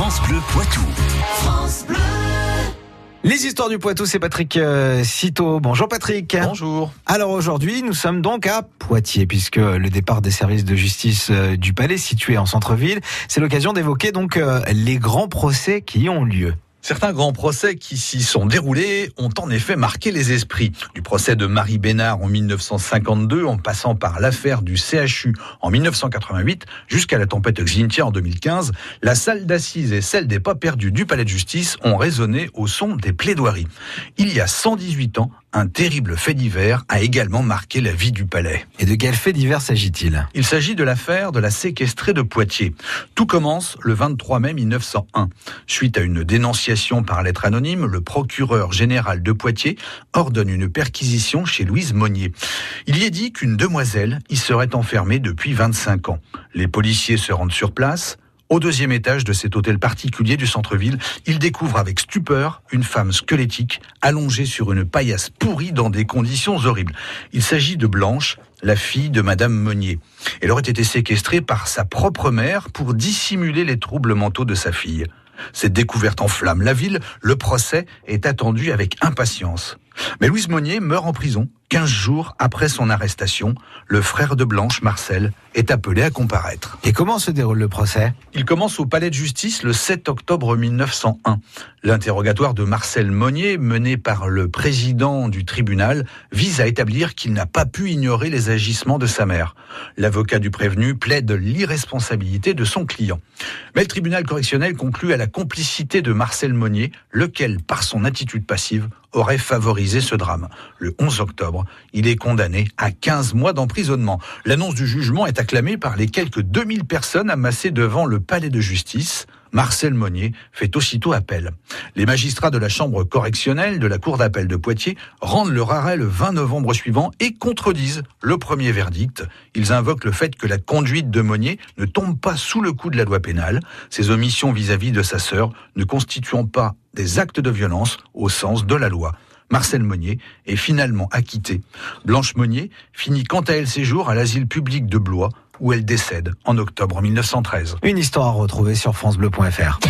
France Bleu Poitou. Les histoires du Poitou, c'est Patrick euh, Citeau. Bonjour Patrick. Bonjour. Alors aujourd'hui, nous sommes donc à Poitiers, puisque le départ des services de justice euh, du Palais, situé en centre-ville, c'est l'occasion d'évoquer donc euh, les grands procès qui y ont lieu. Certains grands procès qui s'y sont déroulés ont en effet marqué les esprits. Du procès de Marie Bénard en 1952, en passant par l'affaire du CHU en 1988, jusqu'à la tempête Xintia en 2015, la salle d'assises et celle des pas perdus du palais de justice ont résonné au son des plaidoiries. Il y a 118 ans, un terrible fait divers a également marqué la vie du palais. Et de quel fait divers s'agit-il? Il s'agit de l'affaire de la séquestrée de Poitiers. Tout commence le 23 mai 1901. Suite à une dénonciation par lettre anonyme, le procureur général de Poitiers ordonne une perquisition chez Louise Monnier. Il y est dit qu'une demoiselle y serait enfermée depuis 25 ans. Les policiers se rendent sur place. Au deuxième étage de cet hôtel particulier du centre-ville, il découvre avec stupeur une femme squelettique allongée sur une paillasse pourrie dans des conditions horribles. Il s'agit de Blanche, la fille de Madame Meunier. Elle aurait été séquestrée par sa propre mère pour dissimuler les troubles mentaux de sa fille. Cette découverte enflamme la ville, le procès est attendu avec impatience. Mais Louise Monnier meurt en prison. 15 jours après son arrestation, le frère de Blanche, Marcel, est appelé à comparaître. Et comment se déroule le procès? Il commence au palais de justice le 7 octobre 1901. L'interrogatoire de Marcel Monnier, mené par le président du tribunal, vise à établir qu'il n'a pas pu ignorer les agissements de sa mère. L'avocat du prévenu plaide l'irresponsabilité de son client. Mais le tribunal correctionnel conclut à la complicité de Marcel Monnier, lequel, par son attitude passive, aurait favorisé ce drame. Le 11 octobre, il est condamné à 15 mois d'emprisonnement. L'annonce du jugement est acclamée par les quelques 2000 personnes amassées devant le palais de justice. Marcel Monnier fait aussitôt appel. Les magistrats de la chambre correctionnelle de la cour d'appel de Poitiers rendent leur arrêt le 20 novembre suivant et contredisent le premier verdict. Ils invoquent le fait que la conduite de Monnier ne tombe pas sous le coup de la loi pénale, ses omissions vis-à-vis de sa sœur ne constituant pas des actes de violence au sens de la loi. Marcel Monnier est finalement acquitté. Blanche Monnier finit quant à elle ses jours à l'asile public de Blois où elle décède en octobre 1913. Une histoire à retrouver sur francebleu.fr.